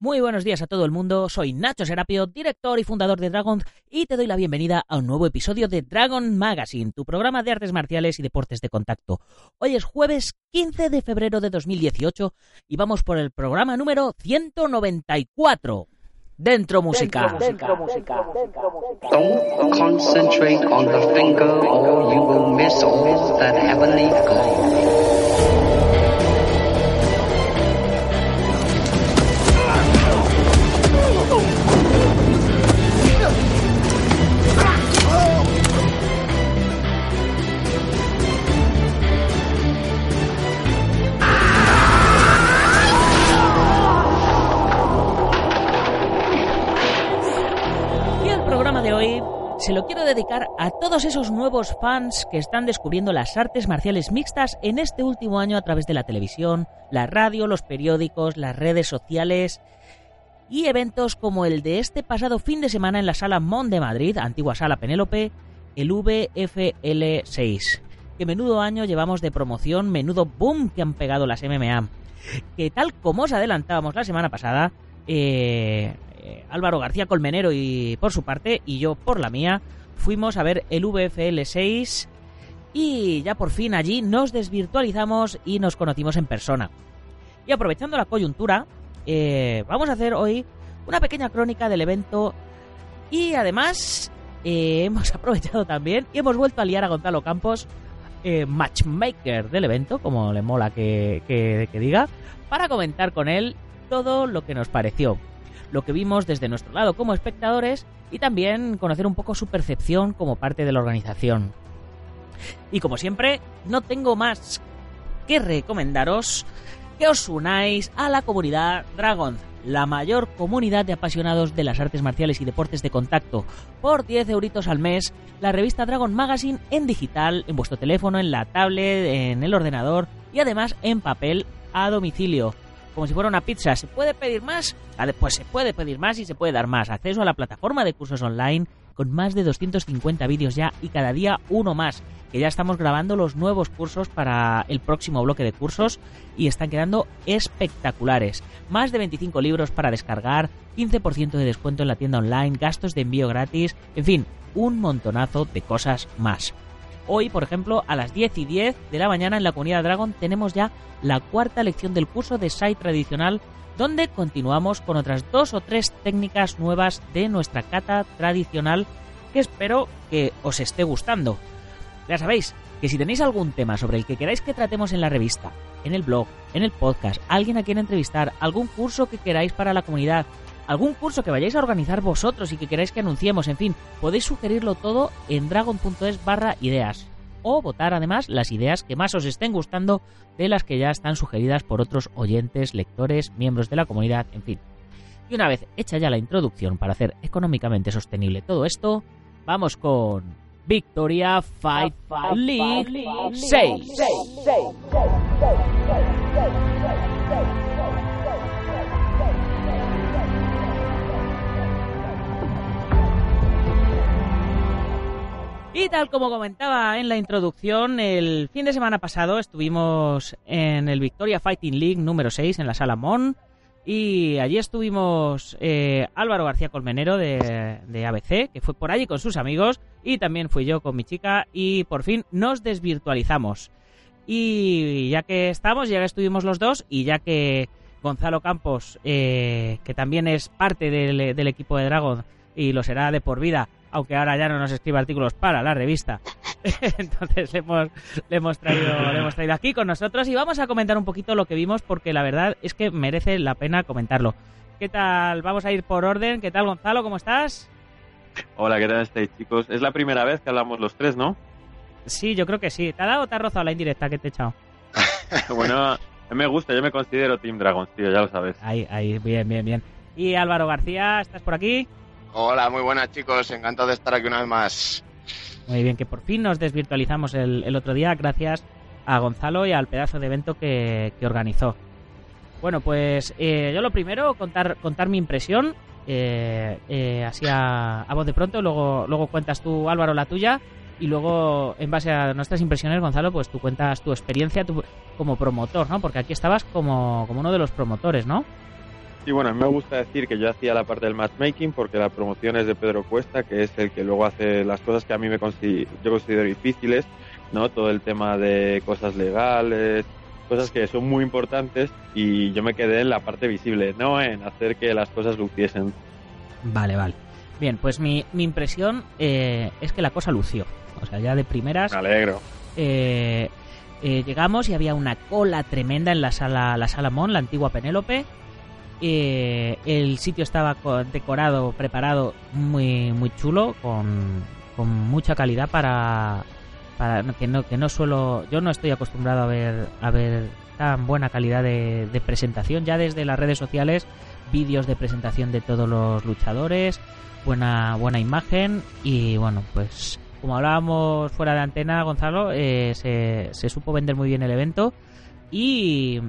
Muy buenos días a todo el mundo, soy Nacho Serapio, director y fundador de Dragon, y te doy la bienvenida a un nuevo episodio de Dragon Magazine, tu programa de artes marciales y deportes de contacto. Hoy es jueves 15 de febrero de 2018 y vamos por el programa número 194. Dentro música. Dentro, música. Don't concentrate on the finger or you will miss all that heavenly se lo quiero dedicar a todos esos nuevos fans que están descubriendo las artes marciales mixtas en este último año a través de la televisión, la radio, los periódicos, las redes sociales y eventos como el de este pasado fin de semana en la Sala Mon de Madrid, antigua Sala Penélope, el VFL6. Que menudo año llevamos de promoción, menudo boom que han pegado las MMA. Que tal como os adelantábamos la semana pasada, eh, eh, Álvaro García Colmenero y por su parte y yo por la mía fuimos a ver el VFL 6 y ya por fin allí nos desvirtualizamos y nos conocimos en persona. Y aprovechando la coyuntura, eh, vamos a hacer hoy una pequeña crónica del evento y además eh, hemos aprovechado también y hemos vuelto a liar a Gonzalo Campos, matchmaker del evento, como le mola que, que diga, para comentar con él todo lo que nos pareció lo que vimos desde nuestro lado como espectadores y también conocer un poco su percepción como parte de la organización. Y como siempre, no tengo más que recomendaros que os unáis a la comunidad Dragon, la mayor comunidad de apasionados de las artes marciales y deportes de contacto. Por 10 euritos al mes, la revista Dragon Magazine en digital, en vuestro teléfono, en la tablet, en el ordenador y además en papel a domicilio como si fuera una pizza. ¿Se puede pedir más? Pues se puede pedir más y se puede dar más. Acceso a la plataforma de cursos online con más de 250 vídeos ya y cada día uno más. Que ya estamos grabando los nuevos cursos para el próximo bloque de cursos y están quedando espectaculares. Más de 25 libros para descargar, 15% de descuento en la tienda online, gastos de envío gratis, en fin, un montonazo de cosas más. Hoy, por ejemplo, a las 10 y 10 de la mañana en la comunidad Dragon tenemos ya la cuarta lección del curso de SAI tradicional donde continuamos con otras dos o tres técnicas nuevas de nuestra cata tradicional que espero que os esté gustando. Ya sabéis que si tenéis algún tema sobre el que queráis que tratemos en la revista, en el blog, en el podcast, alguien a quien entrevistar, algún curso que queráis para la comunidad, algún curso que vayáis a organizar vosotros y que queráis que anunciemos, en fin, podéis sugerirlo todo en dragon.es barra ideas o votar además las ideas que más os estén gustando de las que ya están sugeridas por otros oyentes, lectores, miembros de la comunidad, en fin. Y una vez hecha ya la introducción para hacer económicamente sostenible todo esto, vamos con Victoria Fight, League 6. Y tal como comentaba en la introducción, el fin de semana pasado estuvimos en el Victoria Fighting League número 6 en la Sala Mon. Y allí estuvimos eh, Álvaro García Colmenero de, ABC, que fue por allí con sus amigos, y también fui yo con mi chica, y por fin nos desvirtualizamos. Y ya que estamos, ya que estuvimos los dos, y ya que Gonzalo Campos, eh, que también es parte del equipo de Dragon, y lo será de por vida, aunque ahora ya no nos escribe artículos para la revista. Entonces le hemos, le hemos, traído, le hemos traído aquí con nosotros y vamos a comentar un poquito lo que vimos porque la verdad es que merece la pena comentarlo. ¿Qué tal? Vamos a ir por orden. ¿Qué tal, Gonzalo? ¿Cómo estás? Hola, ¿qué tal estáis, chicos? Es la primera vez que hablamos los tres, ¿no? Sí, yo creo que sí. ¿Te ha dado o te ha rozado la indirecta que te he echado? bueno, me gusta, yo me considero Team Dragons, tío, ya lo sabes. Ahí, ahí, bien, bien, bien. Y Álvaro García, ¿estás por aquí? Hola, muy buenas chicos, encantado de estar aquí una vez más. Muy bien, que por fin nos desvirtualizamos el, otro día gracias a Gonzalo y al pedazo de evento que, organizó. Bueno, pues eh, yo lo primero, contar, contar mi impresión, eh, eh, así a, voz de pronto, luego, luego cuentas tú, Álvaro, la tuya, y luego, en base a nuestras impresiones, Gonzalo, pues tú cuentas tu experiencia como promotor, ¿no? Porque aquí estabas como, como uno de los promotores, ¿no? Sí, bueno, a mí me gusta decir que yo hacía la parte del matchmaking porque la promoción es de Pedro Cuesta, que es el que luego hace las cosas que a mí me considero, yo considero difíciles, ¿no? Todo el tema de cosas legales, cosas que son muy importantes y yo me quedé en la parte visible, no en hacer que las cosas luciesen. Vale, vale. Bien, pues mi, mi impresión eh, es que la cosa lució. O sea, ya de primeras... Me alegro. Eh, eh, llegamos y había una cola tremenda en la sala, la sala Mon, la antigua Penélope. Eh, el sitio estaba decorado, preparado muy, muy chulo, con, con mucha calidad para, para que no, que no suelo, yo no estoy acostumbrado a ver, a ver tan buena calidad de, presentación, ya desde las redes sociales, vídeos de presentación de todos los luchadores, buena, buena imagen y bueno, pues como hablábamos fuera de antena, Gonzalo, eh, se, se supo vender muy bien el evento y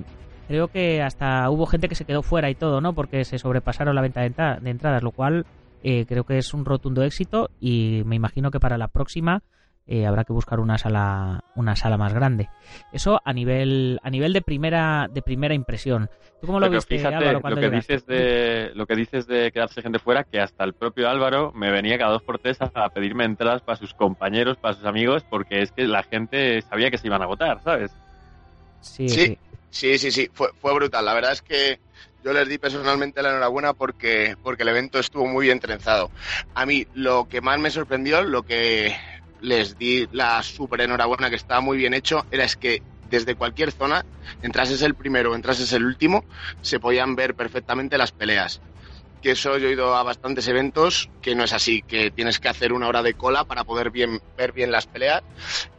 creo que hasta hubo gente que se quedó fuera y todo, ¿no? Porque se sobrepasaron la venta de, entradas, lo cual eh, creo que es un rotundo éxito y me imagino que para la próxima eh, habrá que buscar una sala una sala más grande. Eso a nivel a nivel de primera de primera impresión. ¿Tú cómo lo, viste, Álvaro, lo que dices de lo que dices de quedarse gente fuera, que hasta el propio Álvaro me venía cada dos por tres a pedirme entradas para sus compañeros, para sus amigos, porque es que la gente sabía que se iban a votar, ¿sabes? sí. sí. Sí, sí, sí, fue, fue brutal. La verdad es que yo les di personalmente la enhorabuena porque, porque el evento estuvo muy bien trenzado. A mí lo que más me sorprendió, lo que les di la súper enhorabuena que estaba muy bien hecho, era es que desde cualquier zona, entrases el primero o entrases el último, se podían ver perfectamente las peleas que eso yo he ido a bastantes eventos que no es así, que tienes que hacer una hora de cola para poder bien, ver bien las peleas.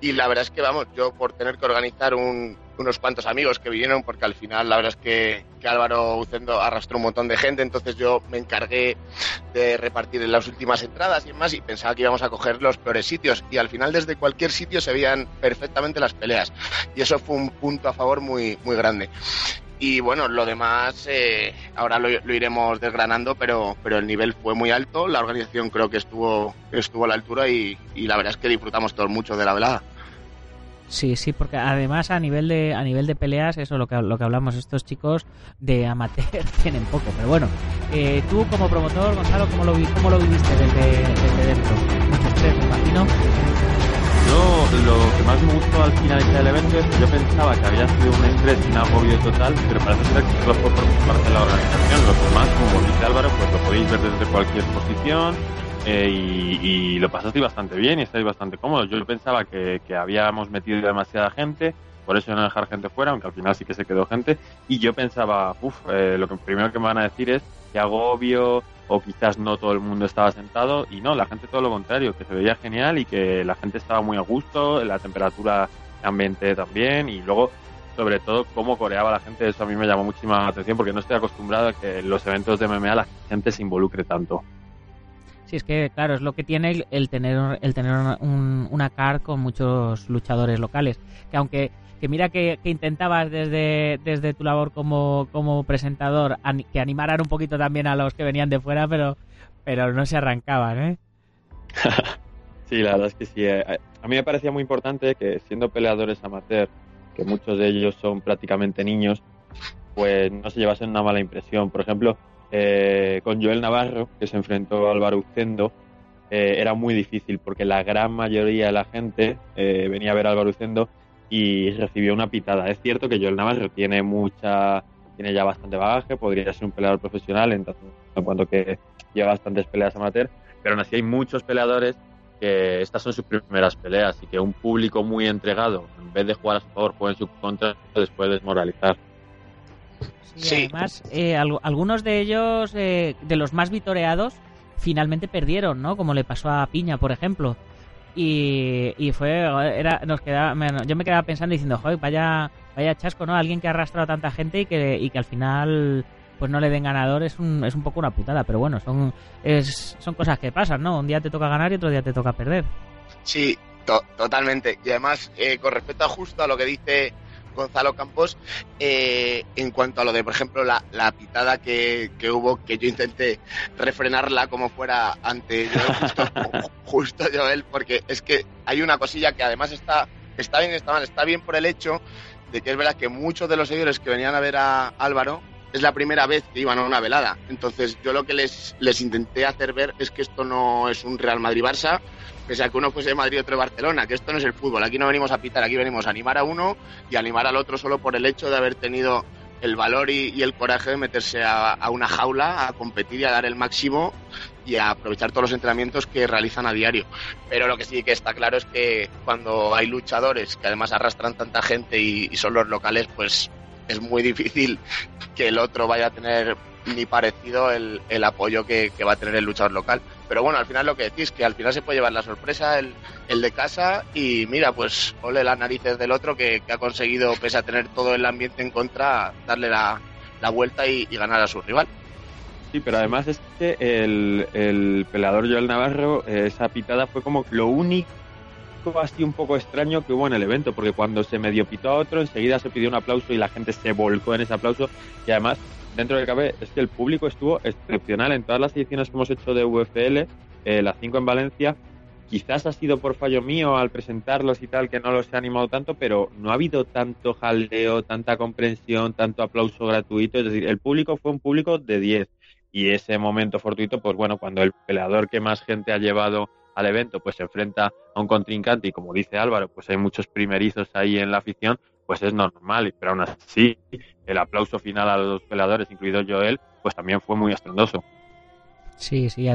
Y la verdad es que, vamos, yo por tener que organizar unos cuantos amigos que vinieron, porque al final la verdad es que, que Álvaro Ucendo arrastró un montón de gente, entonces yo me encargué de repartir en las últimas entradas y más, y pensaba que íbamos a coger los peores sitios. Y al final desde cualquier sitio se veían perfectamente las peleas. Y eso fue un punto a favor muy, muy grande. Y bueno, lo demás eh, ahora lo, iremos desgranando, pero, pero el nivel fue muy alto, la organización creo que estuvo, estuvo a la altura y, la verdad es que disfrutamos todos mucho de la velada. Sí, sí, porque además a nivel de a nivel de peleas, eso lo que lo que hablamos, estos chicos de amateur tienen poco, pero bueno, eh, tú como promotor, Gonzalo, ¿cómo lo, cómo lo viviste desde, desde dentro? Mucho me imagino. Yo lo que más me gustó al finalizar el evento es que yo pensaba que había sido un estrés y un agobio total, pero parece ser que solo fue por parte de la organización. Los demás, como dice Álvaro, pues lo podéis ver desde cualquier posición eh, y, lo pasasteis bastante bien y estáis bastante cómodos. Yo pensaba que habíamos metido demasiada gente, por eso no dejar gente fuera, aunque al final sí que se quedó gente. Y yo pensaba, uff, eh, lo que primero que me van a decir es que agobio, o quizás no todo el mundo estaba sentado y no, la gente todo lo contrario, que se veía genial y que la gente estaba muy a gusto, la temperatura ambiente también y luego sobre todo cómo coreaba la gente, eso a mí me llamó muchísima atención porque no estoy acostumbrado a que en los eventos de MMA la gente se involucre tanto. Sí, es que claro, es lo que tiene el, tener el tener una car con muchos luchadores locales, que aunque que mira que, intentabas desde, desde tu labor como, como presentador que animaran un poquito también a los que venían de fuera, pero, pero no se arrancaban, ¿eh? sí, la verdad es que sí. Eh, a mí me parecía muy importante que siendo peleadores amateur, que muchos de ellos son prácticamente niños, pues no se llevasen una mala impresión. Por ejemplo, eh, con Joel Navarro, que se enfrentó a Álvaro Ucendo, eh, era muy difícil porque la gran mayoría de la gente venía a ver a Álvaro Ucendo y recibió una pitada. Es cierto que Joel Navarro tiene mucha, tiene ya bastante bagaje, podría ser un peleador profesional en, cuanto que lleva bastantes peleas amateur, pero aún así hay muchos peleadores que estas son sus primeras peleas y que un público muy entregado, en vez de jugar a su favor, juega en su contra, después desmoralizar. Sí, además, eh, algunos de ellos, eh, de los más vitoreados, finalmente perdieron, ¿no? Como le pasó a Piña, por ejemplo. Y, y fue, era, nos quedaba, yo me quedaba pensando diciendo, joder, vaya, vaya chasco, ¿no? Alguien que ha arrastrado a tanta gente y que, y que al final pues no le den ganador es un, es un poco una putada, pero bueno, son, es, son cosas que pasan, ¿no? Un día te toca ganar y otro día te toca perder. Sí, totalmente. Y además, eh, con respecto a justo a lo que dice Gonzalo Campos, eh, en cuanto a lo de, por ejemplo, la, la pitada que, que, hubo, que yo intenté refrenarla como fuera ante Joel, justo, justo Joel, porque es que hay una cosilla que además está, está bien, está mal, está bien por el hecho de que es verdad que muchos de los seguidores que venían a ver a Álvaro es la primera vez que iban a una velada. Entonces yo lo que les, les intenté hacer ver es que esto no es un Real Madrid-Barça, pese a que uno fuese de Madrid y otro de Barcelona, que esto no es el fútbol, aquí no venimos a pitar, aquí venimos a animar a uno y animar al otro solo por el hecho de haber tenido el valor y, el coraje de meterse a, a, una jaula, a competir y a dar el máximo y a aprovechar todos los entrenamientos que realizan a diario. Pero lo que sí que está claro es que cuando hay luchadores que además arrastran tanta gente y son los locales, pues es muy difícil que el otro vaya a tener ni parecido el, el apoyo que, que, va a tener el luchador local. Pero bueno, al final lo que decís, que al final se puede llevar la sorpresa el, el de casa y mira, pues ole las narices del otro que, que, ha conseguido, pese a tener todo el ambiente en contra, darle la, la vuelta y, y, ganar a su rival. Sí, pero además es que el, el peleador Joel Navarro, esa pitada fue como lo único así un poco extraño que hubo en el evento, porque cuando se medio pitó a otro, enseguida se pidió un aplauso y la gente se volcó en ese aplauso. Y además, dentro del cabe, es que el público estuvo excepcional en todas las ediciones que hemos hecho de UFL, eh, las cinco en Valencia. Quizás ha sido por fallo mío al presentarlos y tal que no los he animado tanto, pero no ha habido tanto jaleo, tanta comprensión, tanto aplauso gratuito. Es decir, el público fue un público de 10. Y ese momento fortuito, pues bueno, cuando el peleador que más gente ha llevado al evento, pues se enfrenta a un contrincante y como dice Álvaro, pues hay muchos primerizos ahí en la afición, pues es normal, pero aún así el aplauso final a los peleadores, incluido Joel, pues también fue muy estrendoso. Sí, sí,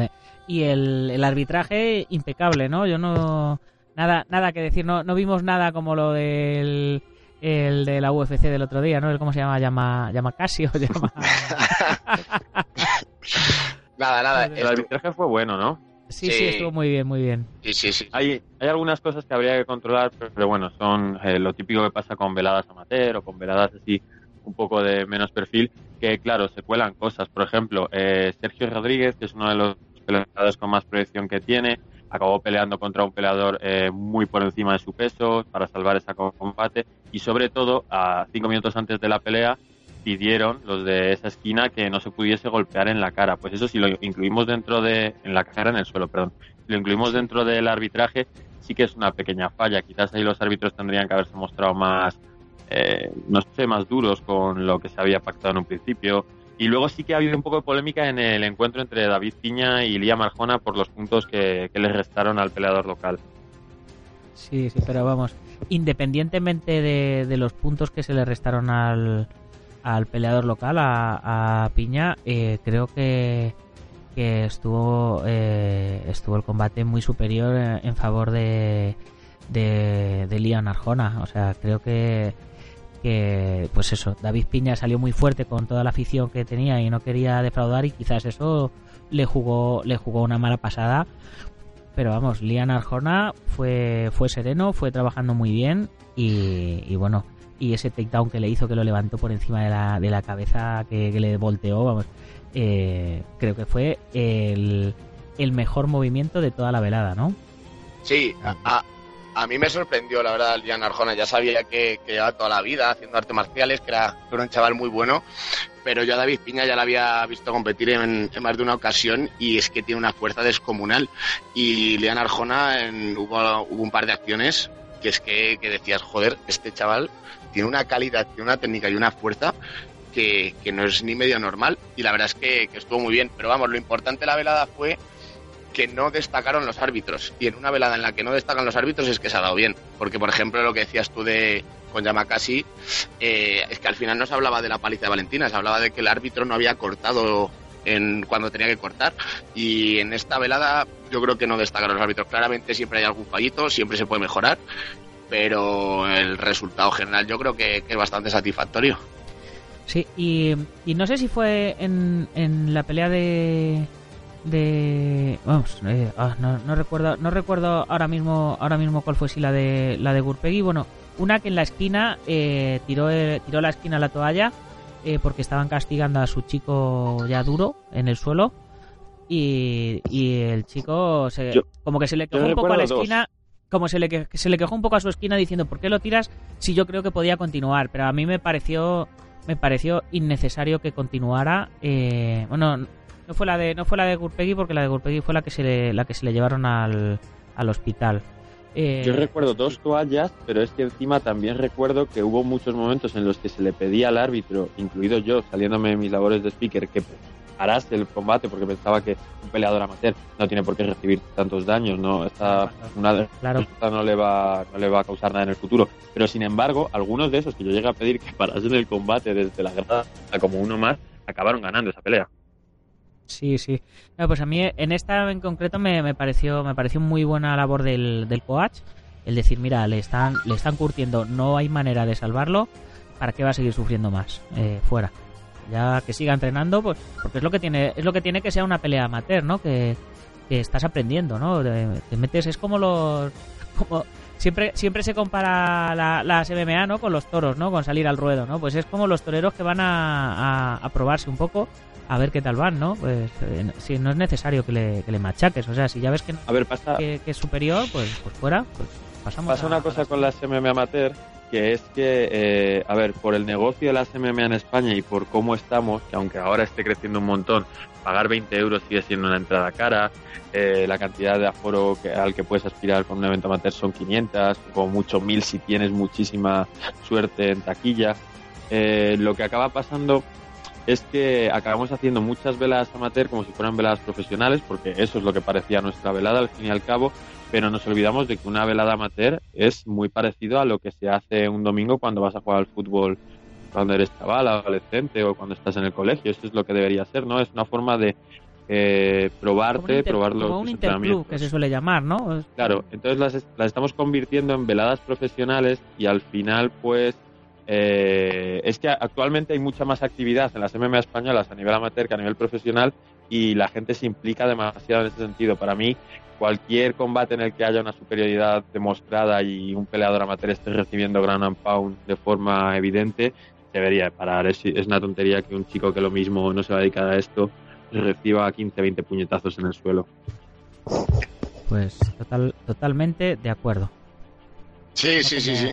y el, el arbitraje impecable, ¿no? Yo no nada nada que decir, no, no vimos nada como lo del el de la UFC del otro día, ¿no? El cómo se llama, llama llama Casio, llama Nada, nada, el arbitraje fue bueno, ¿no? Sí, sí, estuvo muy bien, muy bien. Sí, sí, sí. Hay, hay algunas cosas que habría que controlar, pero, bueno, son eh, lo típico que pasa con veladas amateur o con veladas así un poco de menos perfil, que claro, se cuelan cosas. Por ejemplo, eh, Sergio Rodríguez, que es uno de los peleadores con más proyección que tiene, acabó peleando contra un peleador eh, muy por encima de su peso para salvar ese combate y sobre todo, a cinco minutos antes de la pelea, pidieron los de esa esquina que no se pudiese golpear en la cara. Pues eso si lo incluimos dentro de, en la cara, en el suelo, perdón, si lo incluimos dentro del arbitraje, sí que es una pequeña falla. Quizás ahí los árbitros tendrían que haberse mostrado más, eh, no sé, más duros con lo que se había pactado en un principio. Y luego sí que ha habido un poco de polémica en el encuentro entre David Piña y Lía Marjona por los puntos que, que les restaron al peleador local. Sí, sí, pero vamos, independientemente de, de los puntos que se le restaron al, al peleador local, a, Piña, eh, creo que, que estuvo eh, estuvo el combate muy superior en, favor de, de, Arjona. O sea, creo que, que, pues eso, David Piña salió muy fuerte con toda la afición que tenía y no quería defraudar y quizás eso le jugó, le jugó una mala pasada. Pero vamos, Lian Arjona fue, fue sereno, fue trabajando muy bien y, y bueno, y ese takedown que le hizo, que lo levantó por encima de la, de la cabeza, que, le volteó, vamos, eh, creo que fue el, el, mejor movimiento de toda la velada, ¿no? Sí, a, a, mí me sorprendió, la verdad, Lian Arjona. Ya sabía que, que, llevaba toda la vida haciendo artes marciales, que era, un chaval muy bueno, pero yo a David Piña ya la había visto competir en, más de una ocasión y es que tiene una fuerza descomunal. Y Lian Arjona en, hubo, hubo un par de acciones que es que, que decías, joder, este chaval tiene una calidad, tiene una técnica y una fuerza que, que no es ni medio normal. Y la verdad es que, estuvo muy bien. Pero vamos, lo importante de la velada fue que no destacaron los árbitros. Y en una velada en la que no destacan los árbitros es que se ha dado bien. Porque, por ejemplo, lo que decías tú de con Yamakasi, eh, es que al final no se hablaba de la paliza de Valentina, se hablaba de que el árbitro no había cortado en cuando tenía que cortar. Y en esta velada yo creo que no destacan los árbitros. Claramente siempre hay algún fallito, siempre se puede mejorar pero el resultado general yo creo que, que es bastante satisfactorio. Sí, y, y, no sé si fue en, en la pelea de de vamos eh, ah, no, no, recuerdo no recuerdo ahora mismo ahora mismo cuál fue si la de la de Gurpegui bueno una que en la esquina eh, tiró tiró la esquina a la toalla eh, porque estaban castigando a su chico ya duro en el suelo y, el chico se, como que se le quejó un poco a la esquina como se le, se le quejó un poco a su esquina diciendo ¿por qué lo tiras si yo creo que podía continuar? Pero a mí me pareció me pareció innecesario que continuara. Eh, bueno, no fue la de no fue la de Gurpegui porque la de Gurpegui fue la que se le, la que se le llevaron al, al hospital. Eh, yo recuerdo dos toallas, pero es que encima también recuerdo que hubo muchos momentos en los que se le pedía al árbitro, incluido yo, saliéndome de mis labores de speaker, que parase el combate porque pensaba que un peleador amateur no tiene por qué recibir tantos daños, no esta una claro. no le va no le va a causar nada en el futuro, pero sin embargo, algunos de esos que yo llegué a pedir que parasen el combate desde la grada como uno más, acabaron ganando esa pelea. Sí, sí. pues a mí en esta en concreto me, me, pareció me pareció muy buena labor del, del coach. El decir, mira, le están, le están curtiendo, no hay manera de salvarlo, ¿para qué va a seguir sufriendo más? Eh, fuera. Ya que siga entrenando, pues, porque es lo que tiene, es lo que tiene que sea una pelea amateur, ¿no? Que, estás aprendiendo, ¿no? Te, metes, es como los, como, siempre, siempre se compara la, la MMA, ¿no? Con los toros, ¿no? Con salir al ruedo, ¿no? Pues es como los toreros que van a, a probarse un poco a ver qué tal van, ¿no? Pues eh, si no es necesario que le, que le, machaques, o sea, si ya ves que, a ver, pasa... que, es superior, pues, pues fuera, pues pasamos Pasa una cosa con las MMA amateur, que es que, eh, a ver, por el negocio de las MMA en España y por cómo estamos, que aunque ahora esté creciendo un montón, pagar 20 euros sigue siendo una entrada cara, eh, la cantidad de aforo que, al que puedes aspirar con un evento amateur son 500, como mucho 1000 si tienes muchísima suerte en taquilla. lo que acaba pasando es que acabamos haciendo muchas veladas amateur como si fueran veladas profesionales, porque eso es lo que parecía nuestra velada al fin y al cabo, pero nos olvidamos de que una velada amateur es muy parecido a lo que se hace un domingo cuando vas a jugar al fútbol cuando eres chaval, adolescente o cuando estás en el colegio. Eso es lo que debería ser, ¿no? Es una forma de eh, probarte, probarlo. Como un interclub, que se suele llamar, ¿no? Claro, entonces las, las estamos convirtiendo en veladas profesionales y al final, pues, eh, es que actualmente hay mucha más actividad en las MMA españolas a nivel amateur que a nivel profesional y la gente se implica demasiado en ese sentido. Para mí, cualquier combate en el que haya una superioridad demostrada y un peleador amateur esté recibiendo ground and pound de forma evidente, debería parar. Es, una tontería que un chico que lo mismo no se va a dedicar a esto reciba 15, 20 puñetazos en el suelo. Pues total, totalmente de acuerdo. Sí, sí, sí, sí.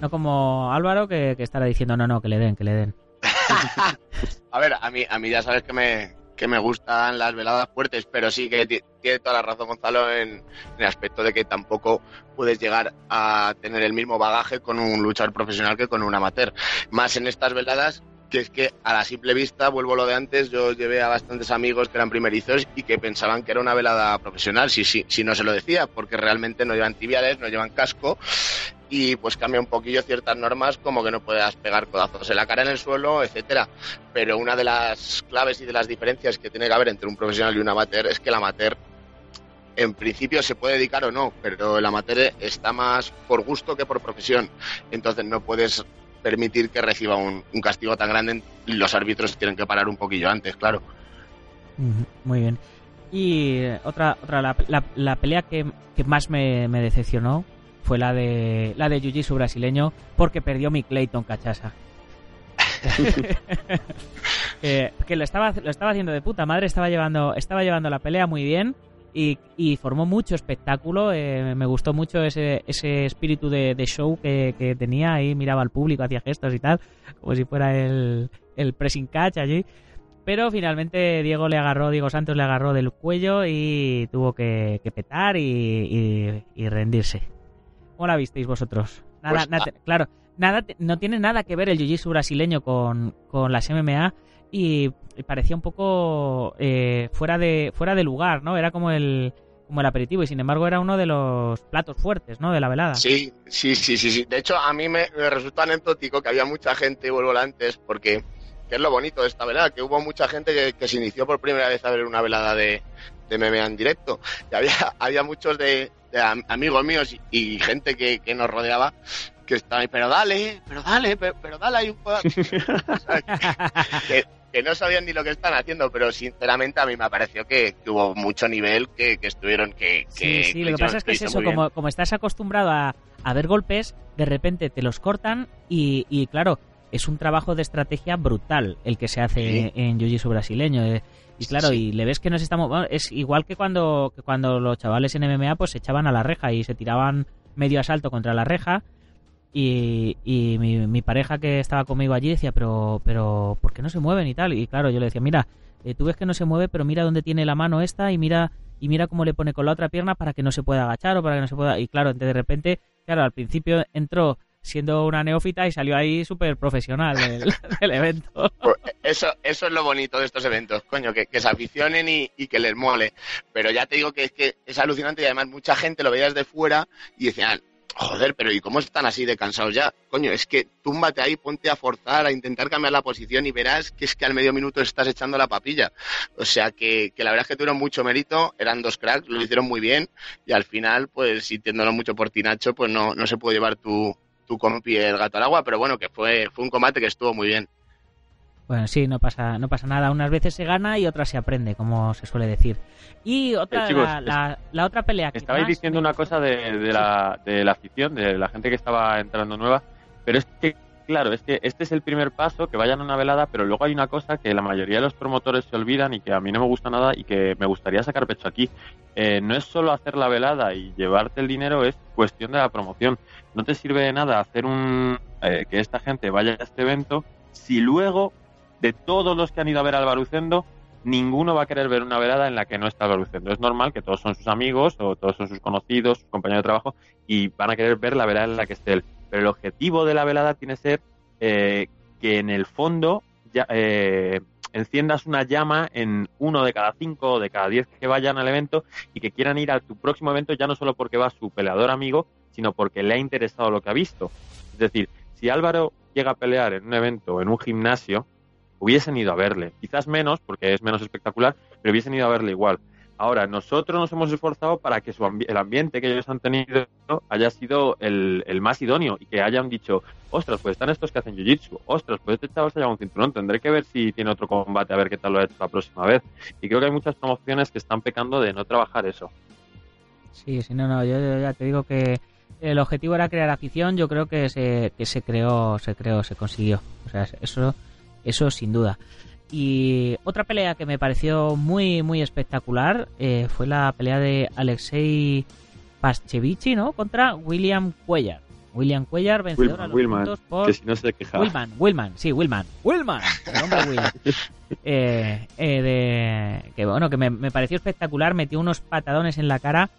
No como Álvaro que, estará diciendo no, no, que le den, que le den. a ver, a mí, a mí ya sabes que me, que me gustan las veladas fuertes, pero sí que tiene toda la razón Gonzalo en, el aspecto de que tampoco puedes llegar a tener el mismo bagaje con un luchador profesional que con un amateur. Más en estas veladas que es que a la simple vista, vuelvo a lo de antes, yo llevé a bastantes amigos que eran primerizos y que pensaban que era una velada profesional, si, si, si no se lo decía, porque realmente no llevan tibiales, no llevan casco y pues cambia un poquillo ciertas normas como que no puedas pegar codazos en la cara en el suelo, etcétera. Pero una de las claves y de las diferencias que tiene que haber entre un profesional y un amateur es que el amateur en principio se puede dedicar o no, pero el amateur está más por gusto que por profesión. Entonces no puedes permitir que reciba un, castigo tan grande. Los árbitros tienen que parar un poquillo antes, claro. Muy bien. Y otra, otra la, pelea que, más me decepcionó fue la de la de Jiu-Jitsu brasileño porque perdió mi Clayton Cachasa. eh, que lo estaba, lo estaba haciendo de puta madre, estaba llevando, estaba llevando la pelea muy bien y, y formó mucho espectáculo. Eh, me gustó mucho ese, ese espíritu de, show que, que, tenía ahí, miraba al público, hacía gestos y tal, como si fuera el, el pressing catch allí. Pero finalmente Diego le agarró, Diego Santos le agarró del cuello y tuvo que, petar y, y rendirse. ¿Cómo la visteis vosotros? Nada, pues, ah. claro, nada, no tiene nada que ver el jiu-jitsu brasileño con, con las MMA y, parecía un poco eh, fuera de fuera de lugar, ¿no? Era como el como el aperitivo y sin embargo era uno de los platos fuertes, ¿no? De la velada. Sí, sí, sí, sí, sí. De hecho, a mí me, resultó anecdótico que había mucha gente, vuelvo antes, porque que es lo bonito de esta velada, que hubo mucha gente que, se inició por primera vez a ver una velada de, de MMA en directo. Y había, había muchos de, amigos míos y, gente que, nos rodeaba que estaban ahí, pero dale, pero dale, pero, dale hay un que, que, no sabían ni lo que están haciendo, pero sinceramente a mí me pareció que, hubo mucho nivel, que, estuvieron, que... sí, sí, lo que pasa es que es eso, como, como estás acostumbrado a, a ver golpes, de repente te los cortan y, y claro, es un trabajo de estrategia brutal el que se hace en Jiu-Jitsu brasileño. Y claro, y le ves que nos estamos... es igual que cuando, que cuando los chavales en MMA pues se echaban a la reja y se tiraban medio asalto contra la reja. Y, y mi, pareja que estaba conmigo allí decía, pero, pero, ¿por qué no se mueven y tal? Y claro, yo le decía, mira, eh, tú ves que no se mueve, pero mira dónde tiene la mano esta y mira y mira cómo le pone con la otra pierna para que no se pueda agachar o para que no se pueda... Y claro, de repente, claro, al principio entró siendo una neófita y salió ahí súper profesional del, evento. Pues eso, eso es lo bonito de estos eventos, coño, que, se aficionen y, y, que les mole. Pero ya te digo que es que es alucinante y además mucha gente lo veía desde fuera y decían, Joder, pero ¿y cómo están así de cansados ya? Coño, es que túmbate ahí, ponte a forzar, a intentar cambiar la posición y verás que es que al medio minuto estás echando la papilla. O sea que, que la verdad es que tuvieron mucho mérito, eran dos cracks, lo hicieron muy bien y al final, pues sintiéndolo mucho por ti, Nacho, pues no, no se puede llevar tu, tu compi el gato al agua, pero bueno, que fue, fue un combate que estuvo muy bien. Bueno, sí, no pasa, no pasa nada. Unas veces se gana y otras se aprende, como se suele decir. Y otra, eh, la, otra pelea que Estabais diciendo una cosa de, la, de la afición, de la gente que estaba entrando nueva, pero es que, claro, es que este es el primer paso, que vayan a una velada, pero luego hay una cosa que la mayoría de los promotores se olvidan y que a mí no me gusta nada y que me gustaría sacar pecho aquí. Eh, no es solo hacer la velada y llevarte el dinero, es cuestión de la promoción. No te sirve de nada hacer un... Eh, que esta gente vaya a este evento si luego de todos los que han ido a ver al Barucendo, ninguno va a querer ver una velada en la que no está Barucendo. Es normal que todos son sus amigos o todos son sus conocidos, sus compañeros de trabajo y van a querer ver la velada en la que esté él. Pero el objetivo de la velada tiene que ser eh, que en el fondo ya, eh, enciendas una llama en uno de cada cinco o de cada diez que vayan al evento y que quieran ir a tu próximo evento ya no solo porque va su peleador amigo, sino porque le ha interesado lo que ha visto. Es decir, si Álvaro llega a pelear en un evento, en un gimnasio, hubiesen ido a verle. Quizás menos, porque es menos espectacular, pero hubiesen ido a verle igual. Ahora, nosotros nos hemos esforzado para que su el ambiente que ellos han tenido haya sido el, más idóneo y que hayan dicho, ostras, pues están estos que hacen jiu-jitsu, ostras, pues este chaval se un cinturón, tendré que ver si tiene otro combate, a ver qué tal lo ha hecho la próxima vez. Y creo que hay muchas promociones que están pecando de no trabajar eso. Sí, sí, no, no, yo, ya te digo que el objetivo era crear afición, yo creo que se, que se creó, se creó, se consiguió. O sea, eso eso sin duda. Y otra pelea que me pareció muy, muy espectacular eh, fue la pelea de Alexei Paschevici, ¿no? Contra William Cuellar. William Cuellar, vencedor a los puntos por... Que si no se queja. Willman, Willman, sí, Willman. Willman, el nombre Will. Eh, eh, de... Que bueno, que me, me, pareció espectacular. Metió unos patadones en la cara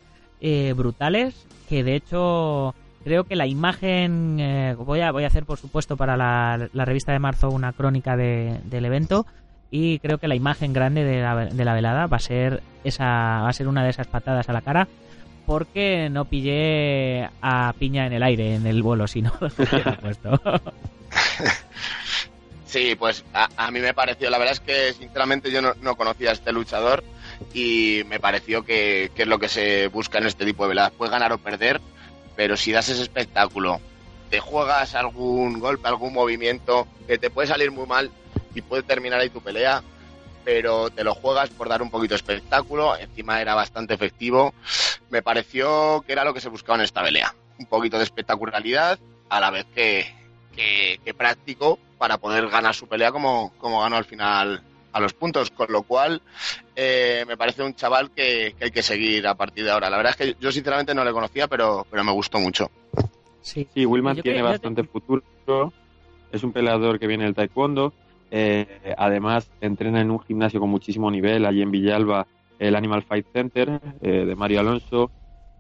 brutales. Que de hecho Creo que la imagen, eh, voy, a, voy a hacer por supuesto para la, revista de marzo una crónica del evento y creo que la imagen grande de la, de la velada va a ser esa va a ser una de esas patadas a la cara porque no pillé a piña en el aire en el vuelo, sino puesto. Sí, pues a, mí me pareció, la verdad es que sinceramente yo no, no conocía a este luchador y me pareció que, que, es lo que se busca en este tipo de veladas. Puedes ganar o perder, pero si das ese espectáculo, te juegas algún golpe, algún movimiento que te puede salir muy mal y puede terminar ahí tu pelea, pero te lo juegas por dar un poquito de espectáculo, encima era bastante efectivo, me pareció que era lo que se buscaba en esta pelea, un poquito de espectacularidad a la vez que, que, práctico para poder ganar su pelea como, como ganó al final a los puntos, con lo cual eh, me parece un chaval que, hay que seguir a partir de ahora. La verdad es que yo sinceramente no le conocía, pero, pero me gustó mucho. Sí, sí Wilman tiene bastante futuro, es un peleador que viene del taekwondo, eh, además entrena en un gimnasio con muchísimo nivel, allí en Villalba, el Animal Fight Center eh, de Mario Alonso,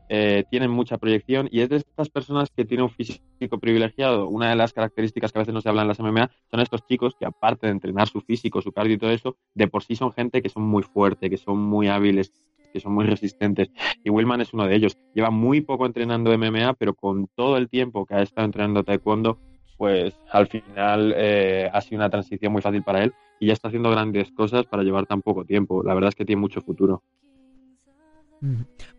eh, tienen mucha proyección y es de estas personas que tienen un físico privilegiado. Una de las características que a veces no se habla en las MMA son estos chicos que aparte de entrenar su físico, su cardio y todo eso, de por sí son gente que son muy fuerte, que son muy hábiles, que son muy resistentes. Y Willman es uno de ellos. Lleva muy poco entrenando MMA, pero con todo el tiempo que ha estado entrenando taekwondo, pues al final eh, ha sido una transición muy fácil para él y ya está haciendo grandes cosas para llevar tan poco tiempo. La verdad es que tiene mucho futuro.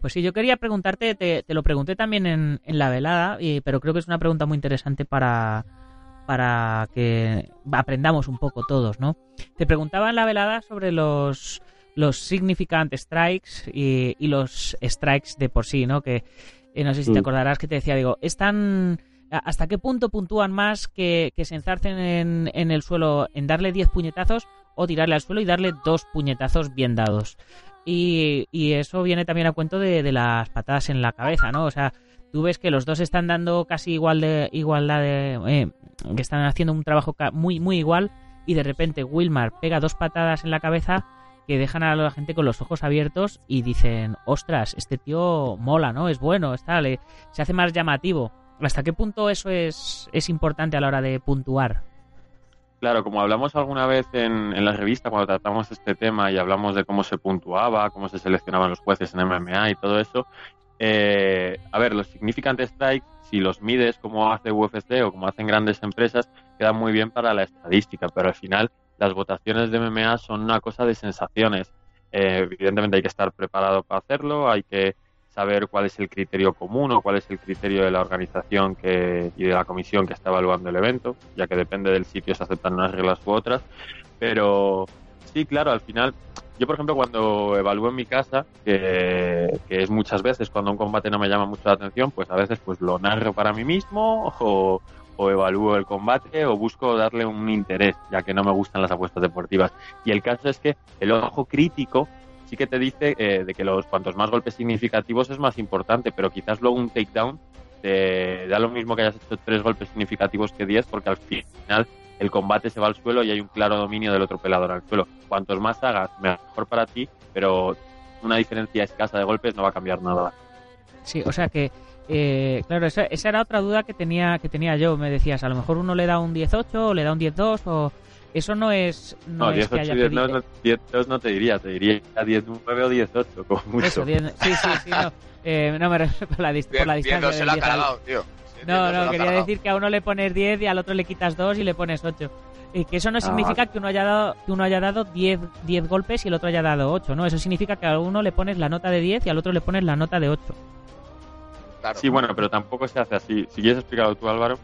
Pues sí, yo quería preguntarte, te, lo pregunté también en, la velada, pero creo que es una pregunta muy interesante para, para que aprendamos un poco todos, ¿no? Te preguntaba en la velada sobre los, los significant strikes y, los strikes de por sí, ¿no? Que eh, no sé si te mm. acordarás que te decía, digo, es tan, ¿Hasta qué punto puntúan más que, que se enzarcen en, en el suelo en darle 10 puñetazos o tirarle al suelo y darle dos puñetazos bien dados? Y, y eso viene también a cuento de, las patadas en la cabeza, ¿no? O sea, tú ves que los dos están dando casi igual de igualdad de... Eh, que están haciendo un trabajo muy, muy igual y de repente Wilmar pega dos patadas en la cabeza que dejan a la gente con los ojos abiertos y dicen, ostras, este tío mola, ¿no? Es bueno, está, le, se hace más llamativo. ¿Hasta qué punto eso es, es importante a la hora de puntuar? Claro, como hablamos alguna vez en, en, la revista cuando tratamos este tema y hablamos de cómo se puntuaba, cómo se seleccionaban los jueces en MMA y todo eso, eh, a ver, los significant strikes, si los mides como hace UFC o como hacen grandes empresas, quedan muy bien para la estadística, pero al final las votaciones de MMA son una cosa de sensaciones. Eh, evidentemente hay que estar preparado para hacerlo, hay que saber cuál es el criterio común o cuál es el criterio de la organización que, y de la comisión que está evaluando el evento, ya que depende del sitio se aceptan unas reglas u otras. Pero sí, claro, al final, yo por ejemplo cuando evalúo en mi casa, que, es muchas veces cuando un combate no me llama mucho la atención, pues a veces pues lo narro para mí mismo o evalúo el combate o busco darle un interés, ya que no me gustan las apuestas deportivas. Y el caso es que el ojo crítico sí que te dice eh, de que los cuantos más golpes significativos es más importante, pero quizás luego un takedown te da lo mismo que hayas hecho tres golpes significativos que diez, porque al final el combate se va al suelo y hay un claro dominio del otro pelador al suelo. Cuantos más hagas, mejor para ti, pero una diferencia escasa de golpes no va a cambiar nada. Sí, o sea que eh, claro, esa, esa, era otra duda que tenía que tenía yo. Me decías, a lo mejor uno le da un 18 o le da un 10-2 o eso no es. No, no 18 y 10, no, 10 no te diría, te diría 19 o 18, como mucho. Eso, 10, sí, sí, sí, no. Eh, no me refiero por la, dist por la distancia. se la ha cargado, tío. No, no, quería decir que a uno le pones 10 y al otro le quitas 2 y le pones 8. Y que eso no significa ah. que uno haya dado que uno haya dado 10, 10 golpes y el otro haya dado 8, ¿no? Eso significa que a uno le pones la nota de 10 y al otro le pones la nota de 8. Claro. Sí, bueno, pero tampoco se hace así. Si quieres explicarlo tú, Álvaro.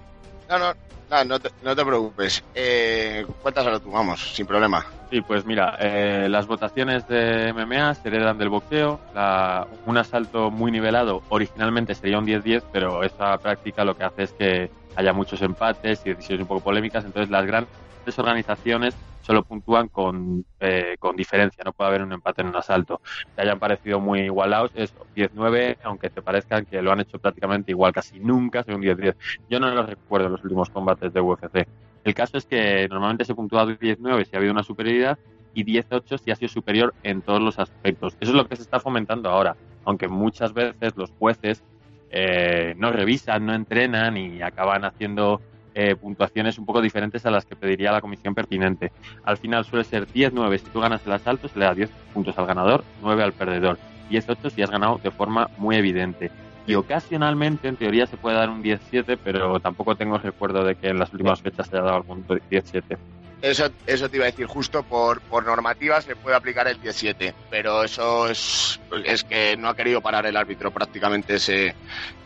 No, no, no, no, te, no te preocupes. Eh, cuéntaselo tú, vamos, sin problema. Sí, pues mira, eh, las votaciones de MMA se heredan del boxeo. La, un asalto muy nivelado originalmente sería un 10-10, pero esta práctica lo que hace es que haya muchos empates y decisiones un poco polémicas. Entonces las grandes organizaciones solo puntúan con, eh, con diferencia, no puede haber un empate en un asalto. Te hayan parecido muy igualados, es 10-9, aunque te parezcan que lo han hecho prácticamente igual, casi nunca un 10-10. Yo no los recuerdo en los últimos combates de UFC. El caso es que normalmente se puntúa 10-9 si ha habido una superioridad y 10-8 si ha sido superior en todos los aspectos. Eso es lo que se está fomentando ahora, aunque muchas veces los jueces eh, no revisan, no entrenan y acaban haciendo eh, puntuaciones un poco diferentes a las que pediría la comisión pertinente. Al final suele ser 10-9 si tú ganas el asalto, se le da 10 puntos al ganador, 9 al perdedor. 10-8 si has ganado de forma muy evidente. Y ocasionalmente, en teoría, se puede dar un 10-7, pero tampoco tengo recuerdo de que en las últimas fechas se haya dado algún 10-7. Eso, eso te iba a decir, justo por, por normativa se puede aplicar el 17, pero eso es, es que no ha querido parar el árbitro prácticamente ese,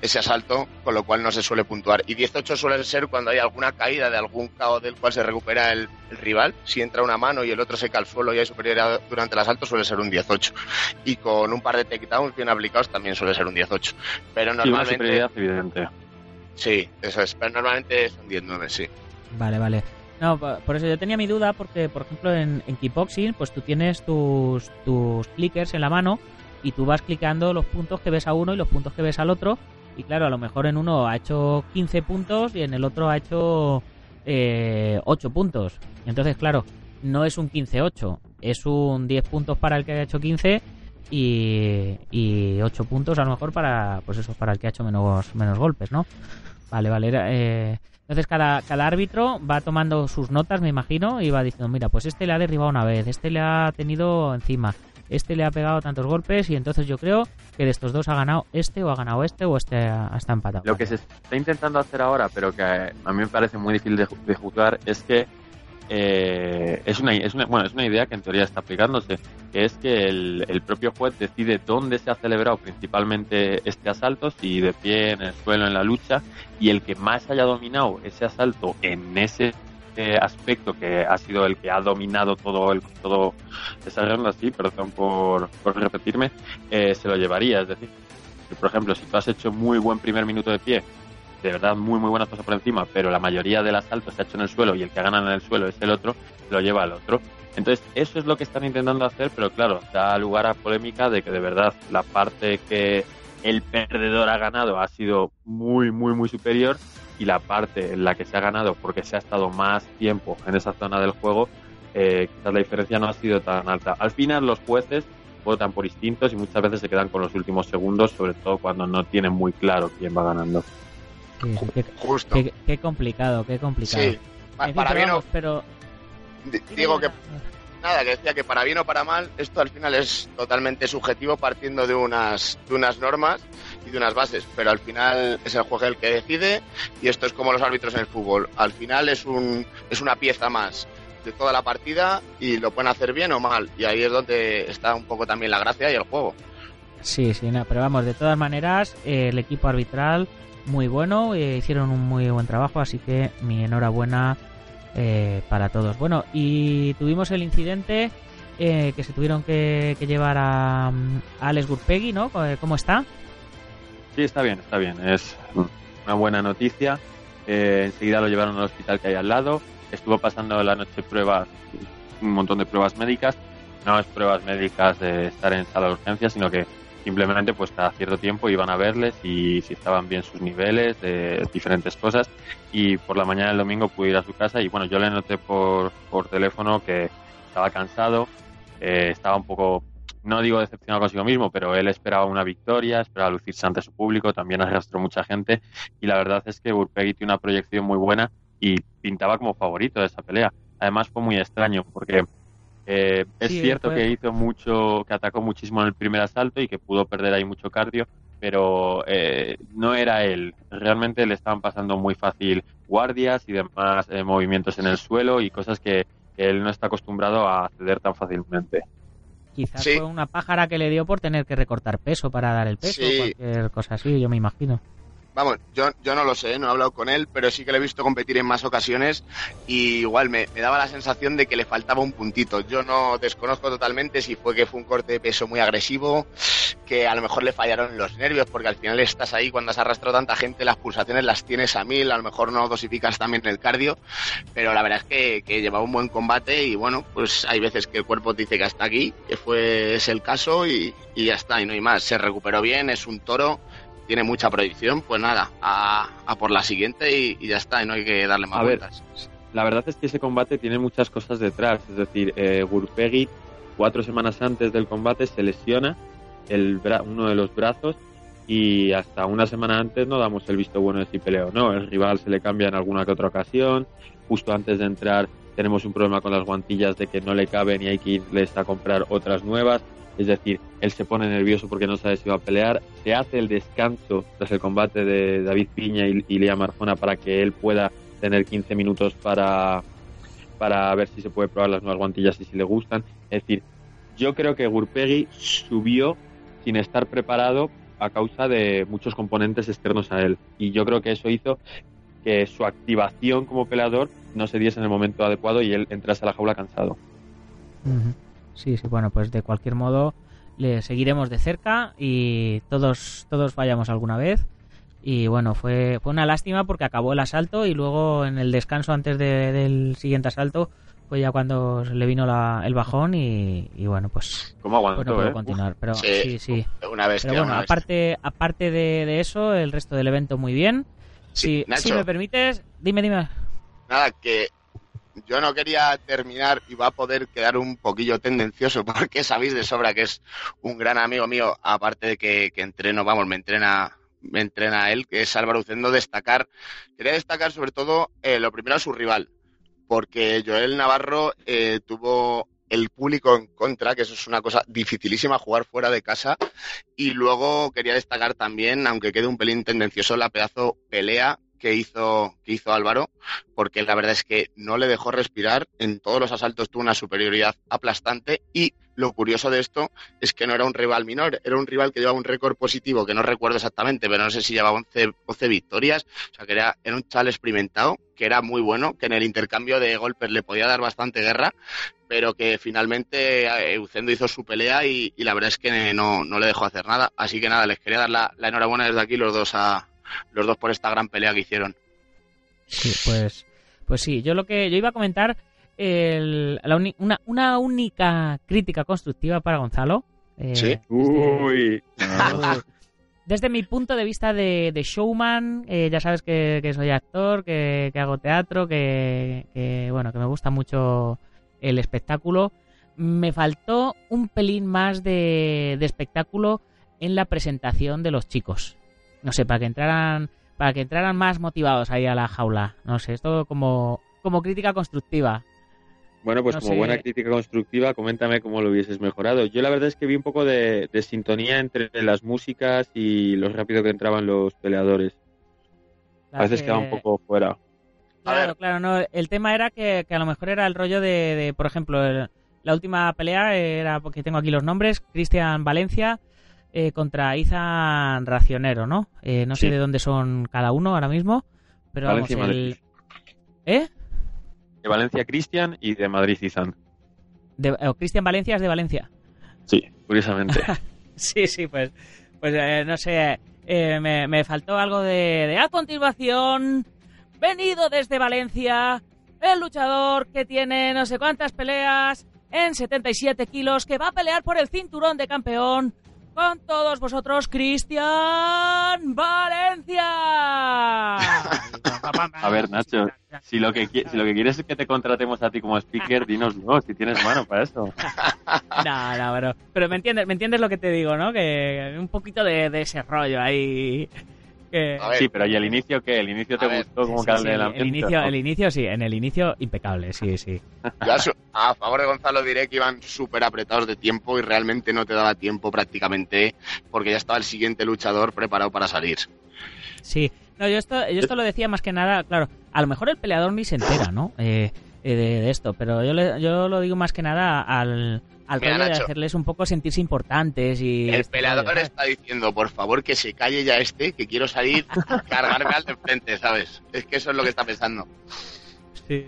ese asalto, con lo cual no se suele puntuar. Y 18 suele ser cuando hay alguna caída de algún cao del cual se recupera el, el, rival. Si entra una mano y el otro se cae al suelo y hay superioridad durante el asalto, suele ser un 18. Y con un par de takedowns bien aplicados también suele ser un 18. Pero normalmente. Sí, evidente. Sí, eso es. Pero normalmente es un 19, sí. Vale, vale. No, por eso yo tenía mi duda porque, por ejemplo, en, en Kickboxing, pues tú tienes tus, tus clickers en la mano y tú vas clicando los puntos que ves a uno y los puntos que ves al otro. Y claro, a lo mejor en uno ha hecho 15 puntos y en el otro ha hecho eh, 8 puntos. Entonces, claro, no es un 15-8, es un 10 puntos para el que ha hecho 15 y, y 8 puntos a lo mejor para, pues eso, para el que ha hecho menos, menos golpes, ¿no? Vale, vale. Eh, entonces cada, cada árbitro va tomando sus notas, me imagino, y va diciendo, mira, pues este le ha derribado una vez, este le ha tenido encima, este le ha pegado tantos golpes y entonces yo creo que de estos dos ha ganado este o ha ganado este o este está empatado. Lo que se está intentando hacer ahora, pero que a mí me parece muy difícil de, de juzgar, es que eh, es, una, es, una, bueno, es una idea que en teoría está aplicándose, es que el, el, propio juez decide dónde se ha celebrado principalmente este asalto, si de pie, en el suelo, en la lucha, y el que más haya dominado ese asalto en ese eh, aspecto que ha sido el que ha dominado todo el todo desarrollando así, perdón por, por repetirme, eh, se lo llevaría. Es decir, por ejemplo, si tú has hecho muy buen primer minuto de pie, de verdad muy muy buenas cosas por encima, pero la mayoría del asalto se ha hecho en el suelo y el que gana en el suelo es el otro, lo lleva al otro. Entonces, eso es lo que están intentando hacer, pero claro, da lugar a polémica de que de verdad la parte que el perdedor ha ganado ha sido muy, muy, muy superior y la parte en la que se ha ganado porque se ha estado más tiempo en esa zona del juego, eh, quizás la diferencia no ha sido tan alta. Al final los jueces votan por instintos y muchas veces se quedan con los últimos segundos, sobre todo cuando no tienen muy claro quién va ganando. Qué, Justo. Qué, complicado, qué complicado. Sí, para, mí no, pero... Digo que nada, que decía que para bien o para mal, esto al final es totalmente subjetivo partiendo de unas, de unas normas y de unas bases, pero al final es el juez el que decide y esto es como los árbitros en el fútbol. Al final es, un, es una pieza más de toda la partida y lo pueden hacer bien o mal y ahí es donde está un poco también la gracia y el juego. Sí, sí, no, pero vamos, de todas maneras, eh, el equipo arbitral muy bueno, eh, hicieron un muy buen trabajo, así que mi enhorabuena eh, para todos. Bueno, y tuvimos el incidente eh, que se tuvieron que, llevar a, Alex Gurpegui, ¿no? Eh, ¿Cómo está? Sí, está bien, está bien. Es una buena noticia. enseguida lo llevaron al hospital que hay al lado. Estuvo pasando la noche pruebas, un montón de pruebas médicas. No es pruebas médicas de estar en sala de urgencia, sino que simplemente pues cada cierto tiempo iban a verles y si estaban bien sus niveles de diferentes cosas. Y por la mañana del domingo pude ir a su casa y bueno yo le noté por, por teléfono que estaba cansado eh, estaba un poco no digo decepcionado consigo mismo pero él esperaba una victoria esperaba lucirse ante su público también arrastró mucha gente. Y la verdad es que Burpegui tiene una proyección muy buena y pintaba como favorito de esa pelea. Además fue muy extraño porque eh, es cierto que hizo mucho, que atacó muchísimo en el primer asalto y que pudo perder ahí mucho cardio, pero eh, no era él. Realmente le estaban pasando muy fácil guardias y demás eh, movimientos en el suelo y cosas que, él no está acostumbrado a acceder tan fácilmente. Quizás fue una pájara que le dio por tener que recortar peso para dar el peso, o cualquier cosa así, yo me imagino. Vamos, yo, yo no lo sé, no he hablado con él, pero sí que le he visto competir en más ocasiones y igual me, daba la sensación de que le faltaba un puntito. Yo no desconozco totalmente si fue que fue un corte de peso muy agresivo, que a lo mejor le fallaron los nervios, porque al final estás ahí cuando has arrastrado tanta gente, las pulsaciones las tienes a mil, a lo mejor no dosificas también el cardio, pero la verdad es que, que llevaba un buen combate y bueno, pues hay veces que el cuerpo te dice que hasta aquí, que fue ese el caso y, y ya está, y no hay más. Se recuperó bien, es un toro tiene mucha proyección, pues nada, a, por la siguiente y, ya está, y no hay que darle más vueltas. la verdad es que ese combate tiene muchas cosas detrás, es decir, eh, Gurpegi cuatro semanas antes del combate se lesiona el uno de los brazos y hasta una semana antes no damos el visto bueno de si pelea o no. El rival se le cambia en alguna que otra ocasión. Justo antes de entrar tenemos un problema con las guantillas de que no le caben y hay que irles a comprar otras nuevas. Es decir, él se pone nervioso porque no sabe si va a pelear. Se hace el descanso tras el combate de David Piña y, y Lea Marjona para que él pueda tener 15 minutos para, para ver si se puede probar las nuevas guantillas y si le gustan. Es decir, yo creo que Gurpegui subió sin estar preparado a causa de muchos componentes externos a él. Y yo creo que eso hizo que su activación como peleador no se diese en el momento adecuado y él entrase a la jaula cansado. Sí, sí, bueno, pues de cualquier modo le seguiremos de cerca y todos, todos fallamos alguna vez. Y bueno, fue, fue una lástima porque acabó el asalto y luego en el descanso antes del siguiente asalto fue ya cuando le vino el bajón y, bueno, pues... ¿Cómo aguantó, eh? continuar, pero sí, sí. Una vez pero bueno, aparte, aparte de, eso, el resto del evento muy bien. Sí, si me permites, dime, dime. Nada, que yo no quería terminar y va a poder quedar un poquillo tendencioso porque sabéis de sobra que es un gran amigo mío, aparte de que, entreno, vamos, me entrena me entrena él, que es Álvaro Ucendo, destacar, quería destacar sobre todo eh, lo primero a su rival, porque Joel Navarro eh, tuvo el público en contra, que eso es una cosa dificilísima jugar fuera de casa, y luego quería destacar también, aunque quede un pelín tendencioso, la pedazo pelea que hizo, que hizo Álvaro, porque la verdad es que no le dejó respirar, en todos los asaltos tuvo una superioridad aplastante y lo curioso de esto es que no era un rival menor, era un rival que llevaba un récord positivo, que no recuerdo exactamente, pero no sé si llevaba 11, victorias, o sea que era, era un chal experimentado, que era muy bueno, que en el intercambio de golpes le podía dar bastante guerra, pero que finalmente eh, Eucendo hizo su pelea y, la verdad es que no, no, le dejó hacer nada. Así que nada, les quería dar la, la enhorabuena desde aquí los dos a, los dos por esta gran pelea que hicieron. Sí, pues, pues sí, yo lo que yo iba a comentar el, una, una única crítica constructiva para Gonzalo. Eh, sí. Uy. Desde mi punto de vista de, showman, eh, ya sabes que, soy actor, que, hago teatro, que, bueno, que me gusta mucho el espectáculo. Me faltó un pelín más de, espectáculo en la presentación de los chicos. No sé, para que entraran, para que entraran más motivados ahí a la jaula. No sé, esto como, como crítica constructiva. Bueno, pues como buena crítica constructiva, coméntame cómo lo hubieses mejorado. Yo la verdad es que vi un poco de, sintonía entre las músicas y lo rápido que entraban los peleadores. a veces quedaba un poco fuera. Claro, claro, no. El tema era que, a lo mejor era el rollo de, por ejemplo, la última pelea era, porque tengo aquí los nombres, Cristian Valencia eh, contra Izan Racionero, ¿no? Eh, no sé de dónde son cada uno ahora mismo, pero Valencia vamos, el... ¿Eh? De Valencia Cristian y de Madrid Izan. De, Cristian Valencia es de Valencia. Sí, curiosamente. sí, sí, pues, pues eh, no sé, eh, me, faltó algo de, de a continuación, venido desde Valencia, el luchador que tiene no sé cuántas peleas en 77 kilos, que va a pelear por el cinturón de campeón con todos vosotros, Cristian Valencia. A ver, Nacho, si lo que si lo que quieres es que te contratemos a ti como speaker, dinoslo, si tienes mano para eso. No, no, pero, pero me entiendes, me entiendes lo que te digo, ¿no? Que un poquito de, de ese rollo ahí Sí, pero ¿y el inicio qué? ¿El inicio te gustó como sí, el, inicio, el inicio sí, en el inicio impecable, sí, sí. a, favor de Gonzalo diré que iban súper apretados de tiempo y realmente no te daba tiempo prácticamente porque ya estaba el siguiente luchador preparado para salir. Sí, no, yo esto, yo esto lo decía más que nada, claro, a lo mejor el peleador ni se entera, ¿no? Eh, eh, de, esto, pero yo, yo lo digo más que nada al al de hacerles un poco sentirse importantes y... El peleador está diciendo, por favor, que se calle ya este, que quiero salir a cargarme al de frente, ¿sabes? Es que eso es lo que está pensando.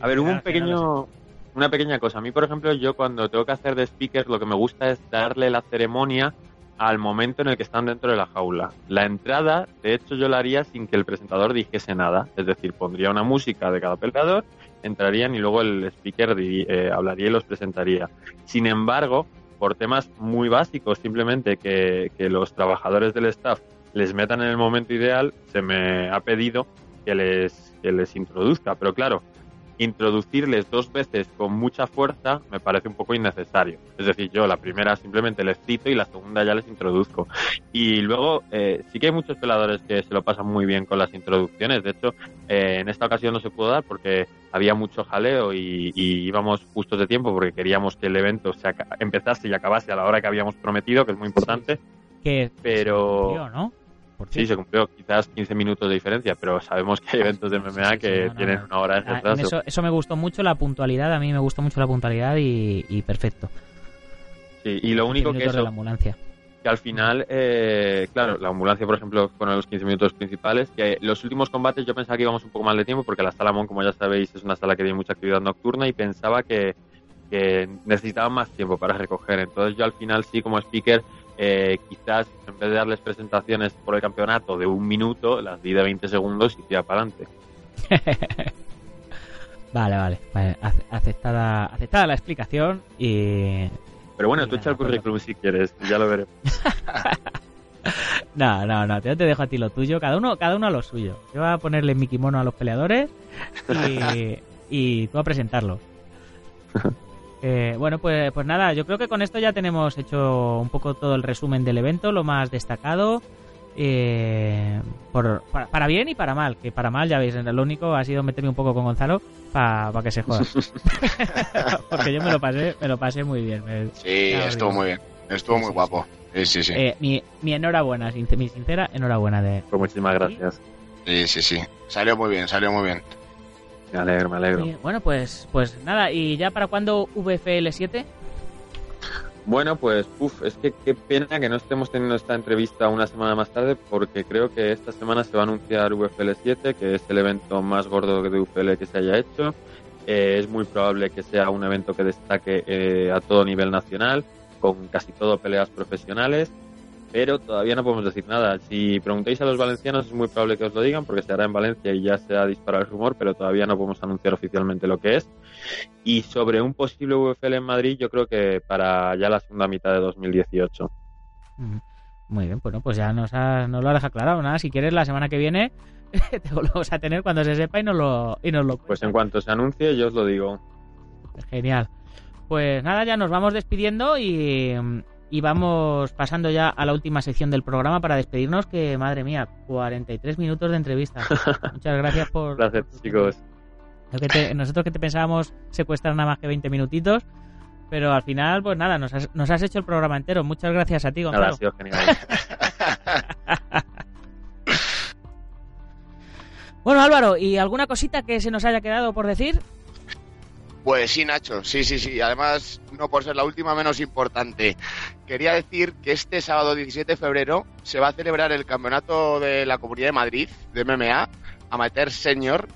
a ver, hubo un pequeño... Una pequeña cosa. A mí, por ejemplo, yo cuando tengo que hacer de speaker, lo que me gusta es darle la ceremonia al momento en el que están dentro de la jaula. La entrada, de hecho, yo la haría sin que el presentador dijese nada. Es decir, pondría una música de cada peleador entrarían y luego el speaker eh, hablaría y los presentaría. Sin embargo, por temas muy básicos, simplemente que, que los trabajadores del staff les metan en el momento ideal, se me ha pedido que les, que les introduzca. Pero claro, introducirles dos veces con mucha fuerza me parece un poco innecesario. Es decir, yo la primera simplemente les cito y la segunda ya les introduzco. Y luego eh, sí que hay muchos peladores que se lo pasan muy bien con las introducciones. De hecho, eh, en esta ocasión no se pudo dar porque había mucho jaleo y, íbamos justos de tiempo porque queríamos que el evento se empezase y acabase a la hora que habíamos prometido, que es muy importante. Que pero ¿no? Sí, se cumplió quizás 15 minutos de diferencia, pero sabemos que hay eventos de MMA que tienen una hora de ah, retraso. Eso, me gustó mucho, la puntualidad, a mí me gustó mucho la puntualidad y, perfecto. Sí, y lo único que es... la ambulancia. Que al final, eh, claro, la ambulancia, por ejemplo, fueron los 15 minutos principales, que los últimos combates yo pensaba que íbamos un poco mal de tiempo, porque la sala Mon, como ya sabéis, es una sala que tiene mucha actividad nocturna y pensaba que, que necesitaban más tiempo para recoger. Entonces yo al final sí, como speaker, eh, quizás en vez de darles presentaciones por el campeonato de un minuto, las di de 20 segundos y tira para adelante. vale, vale, aceptada, aceptada la explicación y... Pero bueno, tú echa el currículum si quieres, ya lo veremos. no, no, no, yo te dejo a ti lo tuyo, cada uno, cada uno a lo suyo. Yo voy a ponerle mi kimono a los peleadores y, y tú a presentarlo. Eh, bueno, pues, pues nada, yo creo que con esto ya tenemos hecho un poco todo el resumen del evento, lo más destacado. Eh, por, para, bien y para mal, que para mal ya veis, lo único ha sido meterme un poco con Gonzalo para que se joda. Porque yo me lo pasé, me lo pasé muy bien. sí, estuvo muy bien, estuvo muy guapo. Sí, sí, sí. Eh, mi, mi enhorabuena, mi sincera enhorabuena de... Pues muchísimas gracias. Sí, sí, sí. Salió muy bien, salió muy bien. Me alegro, me alegro. bueno, pues, pues nada, ¿y ya para cuándo VFL 7? Bueno, pues, uff, es que qué pena que no estemos teniendo esta entrevista una semana más tarde, porque creo que esta semana se va a anunciar VFL 7, que es el evento más gordo de UFL que se haya hecho. Eh, es muy probable que sea un evento que destaque eh, a todo nivel nacional, con casi todo peleas profesionales. Pero todavía no podemos decir nada. Si preguntáis a los valencianos es muy probable que os lo digan porque se hará en Valencia y ya se ha disparado el rumor, pero todavía no podemos anunciar oficialmente lo que es. Y sobre un posible VFL en Madrid, yo creo que para ya la segunda mitad de 2018. Muy bien, bueno, pues ya nos, nos lo has aclarado. Nada, si quieres la semana que viene te volvemos a tener cuando se sepa y nos lo, y nos lo Pues en cuanto se anuncie, yo os lo digo. Genial. Pues nada, ya nos vamos despidiendo y, y vamos pasando ya a la última sección del programa para despedirnos, que madre mía, 43 minutos de entrevista. Muchas gracias por... Gracias, chicos. nosotros que te pensábamos secuestrar nada más que 20 minutitos, pero al final, pues nada, nos has, nos has hecho el programa entero. Muchas gracias a ti, Gonzalo. Nada, genial. bueno, Álvaro, ¿y alguna cosita que se nos haya quedado por decir? Pues sí, Nacho, sí, sí, sí. Además, no por ser la última menos importante. Quería decir que este sábado 17 de febrero se va a celebrar el campeonato de la Comunidad de Madrid de MMA, Amateur Senior,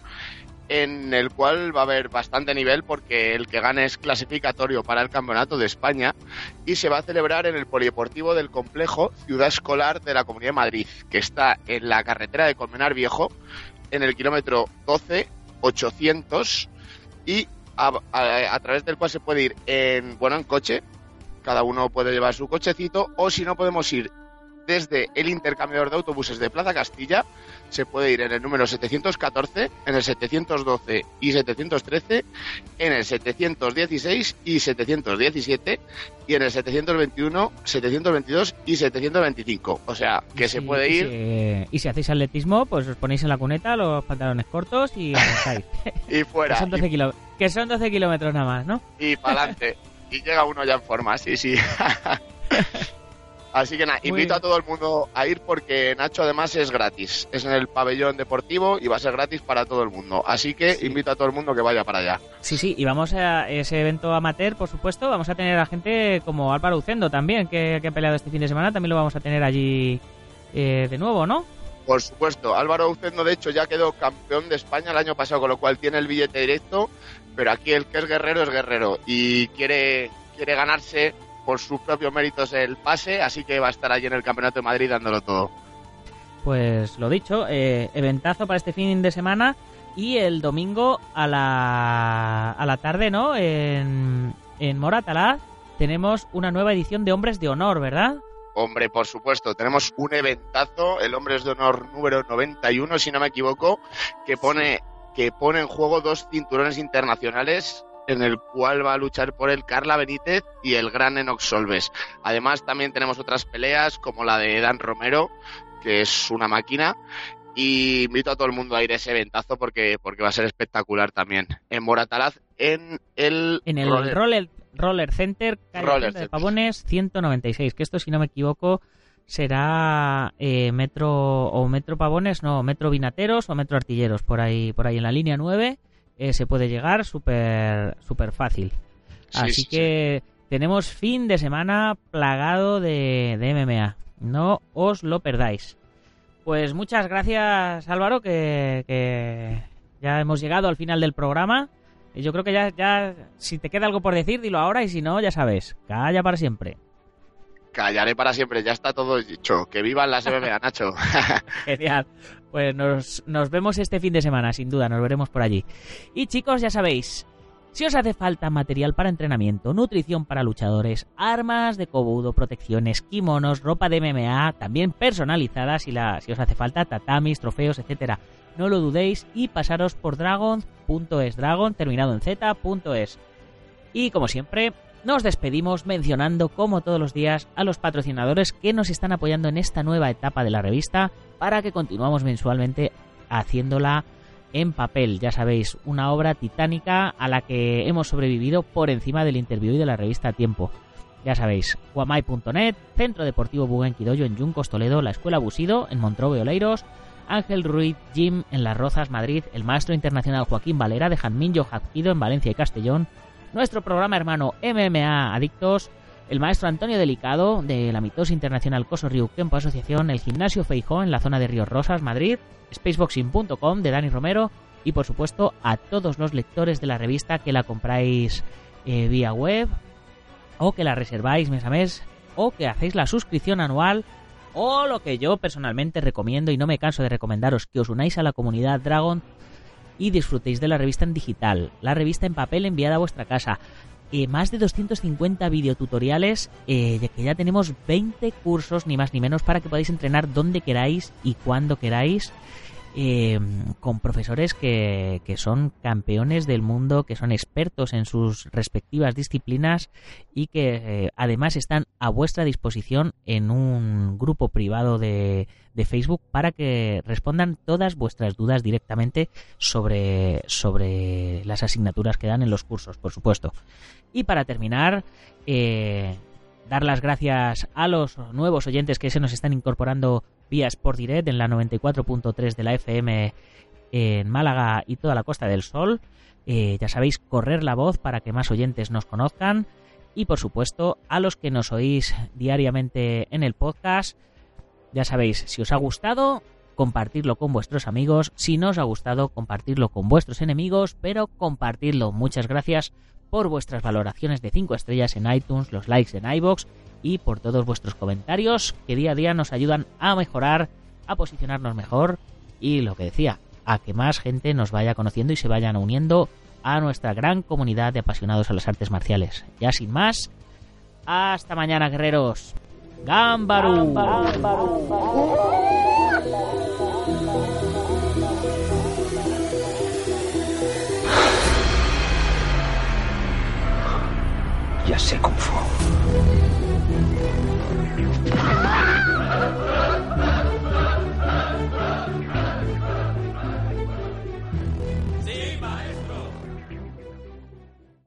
en el cual va a haber bastante nivel porque el que gane es clasificatorio para el campeonato de España y se va a celebrar en el polideportivo del complejo Ciudad Escolar de la Comunidad de Madrid, que está en la carretera de Colmenar Viejo, en el kilómetro 12 800 y a, través del cual se puede ir en, bueno, en coche, cada uno puede llevar su cochecito, o si no podemos ir desde el intercambiador de autobuses de Plaza Castilla, se puede ir en el número 714, en el 712 y 713, en el 716 y 717 y en el 721, 722 y 725. O sea, que se puede ir. y si hacéis atletismo, pues os ponéis en la cuneta los pantalones cortos y avanzáis. y fuera. son 12 que son 12 kilómetros nada más, ¿no? Y para adelante. y llega uno ya en forma, sí, sí. Así que nada, invito a todo el mundo a ir porque Nacho además es gratis. Es en el pabellón deportivo y va a ser gratis para todo el mundo. Así que invito a todo el mundo que vaya para allá. Sí, sí, y vamos a ese evento amateur, por supuesto. Vamos a tener a gente como Álvaro Ucendo también, que, ha peleado este fin de semana. También lo vamos a tener allí eh, de nuevo, ¿no? Por supuesto, Álvaro Ucendo de hecho ya quedó campeón de España el año pasado, con lo cual tiene el billete directo, pero aquí el que es guerrero es guerrero y quiere, quiere ganarse por sus propios méritos el pase, así que va a estar allí en el Campeonato de Madrid dándolo todo. Pues lo dicho, eh, eventazo para este fin de semana y el domingo a la, a la tarde, ¿no? En, en Moratalaz tenemos una nueva edición de Hombres de Honor, ¿verdad? Hombre, por supuesto, tenemos un eventazo, el Hombres de Honor número 91, si no me equivoco, que pone, que pone en juego dos cinturones internacionales en el cual va a luchar por él Carla Benítez y el gran Enox Solves. Además, también tenemos otras peleas como la de Dan Romero, que es una máquina. Y invito a todo el mundo a ir a ese eventazo porque, porque va a ser espectacular también. En Moratalaz, en el... En el Roller, roller, Center, de Pavones 196, que esto si no me equivoco será eh, Metro o Metro Pavones, no, Metro Vinateros o Metro Artilleros, por ahí, por ahí en la línea 9 eh, se puede llegar súper super fácil. Así que tenemos fin de semana plagado de, MMA. No os lo perdáis. Pues muchas gracias Álvaro, que, ya hemos llegado al final del programa. Yo creo que ya, ya, si te queda algo por decir, dilo ahora y si no, ya sabes, calla para siempre. Callaré para siempre, ya está todo dicho. Que vivan las MMA, Nacho. Genial. Pues nos, nos vemos este fin de semana, sin duda, nos veremos por allí. Y chicos, ya sabéis, si os hace falta material para entrenamiento, nutrición para luchadores, armas de cobudo, protecciones, kimonos, ropa de MMA, también personalizada si, la, si os hace falta, tatamis, trofeos, etcétera, no lo dudéis y pasaros por dragon.es, dragon terminado en z.es. Y como siempre, nos despedimos mencionando, como todos los días, a los patrocinadores que nos están apoyando en esta nueva etapa de la revista para que continuamos mensualmente haciéndola en papel. Ya sabéis, una obra titánica a la que hemos sobrevivido por encima del interview y de la revista Tiempo. Ya sabéis, guamay.net, Centro Deportivo Buguenquidoyo en Yuncos, Toledo, la Escuela Busido en Montrobe, Oleiros, Ángel Ruiz Jim en Las Rozas, Madrid, el Maestro Internacional Joaquín Valera de Janminjo Jazquido en Valencia y Castellón, nuestro programa hermano MMA Adictos, el maestro Antonio Delicado de la mitosa internacional Coso Riu Kempo Asociación, el gimnasio Feijó en la zona de Ríos Rosas, Madrid, spaceboxing.com de Dani Romero y por supuesto a todos los lectores de la revista que la compráis eh, vía web o que la reserváis mes a mes o que hacéis la suscripción anual O lo que yo personalmente recomiendo y no me canso de recomendaros, que os unáis a la comunidad Dragon y disfrutéis de la revista en digital, la revista en papel enviada a vuestra casa. Eh, más de 250 videotutoriales, eh, que ya tenemos 20 cursos, ni más ni menos, para que podáis entrenar donde queráis y cuando queráis. Eh, con profesores que, que, son campeones del mundo, que son expertos en sus respectivas disciplinas y que eh, además están a vuestra disposición en un grupo privado de, de, Facebook para que respondan todas vuestras dudas directamente sobre, sobre las asignaturas que dan en los cursos, por supuesto. Y para terminar, eh, dar las gracias a los nuevos oyentes que se nos están incorporando vía Sport Direct en la 94.3 de la FM en Málaga y toda la Costa del Sol. Eh, ya sabéis, correr la voz para que más oyentes nos conozcan. Y por supuesto, a los que nos oís diariamente en el podcast, ya sabéis, si os ha gustado, compartirlo con vuestros amigos. Si no os ha gustado, compartirlo con vuestros enemigos, pero compartirlo. Muchas gracias por vuestras valoraciones de 5 estrellas en iTunes, los likes en iBox y por todos vuestros comentarios que día a día nos ayudan a mejorar, a posicionarnos mejor y lo que decía, a que más gente nos vaya conociendo y se vayan uniendo a nuestra gran comunidad de apasionados a las artes marciales. Ya sin más, hasta mañana guerreros. Gambaru. Ya sé Kung Fu.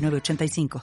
85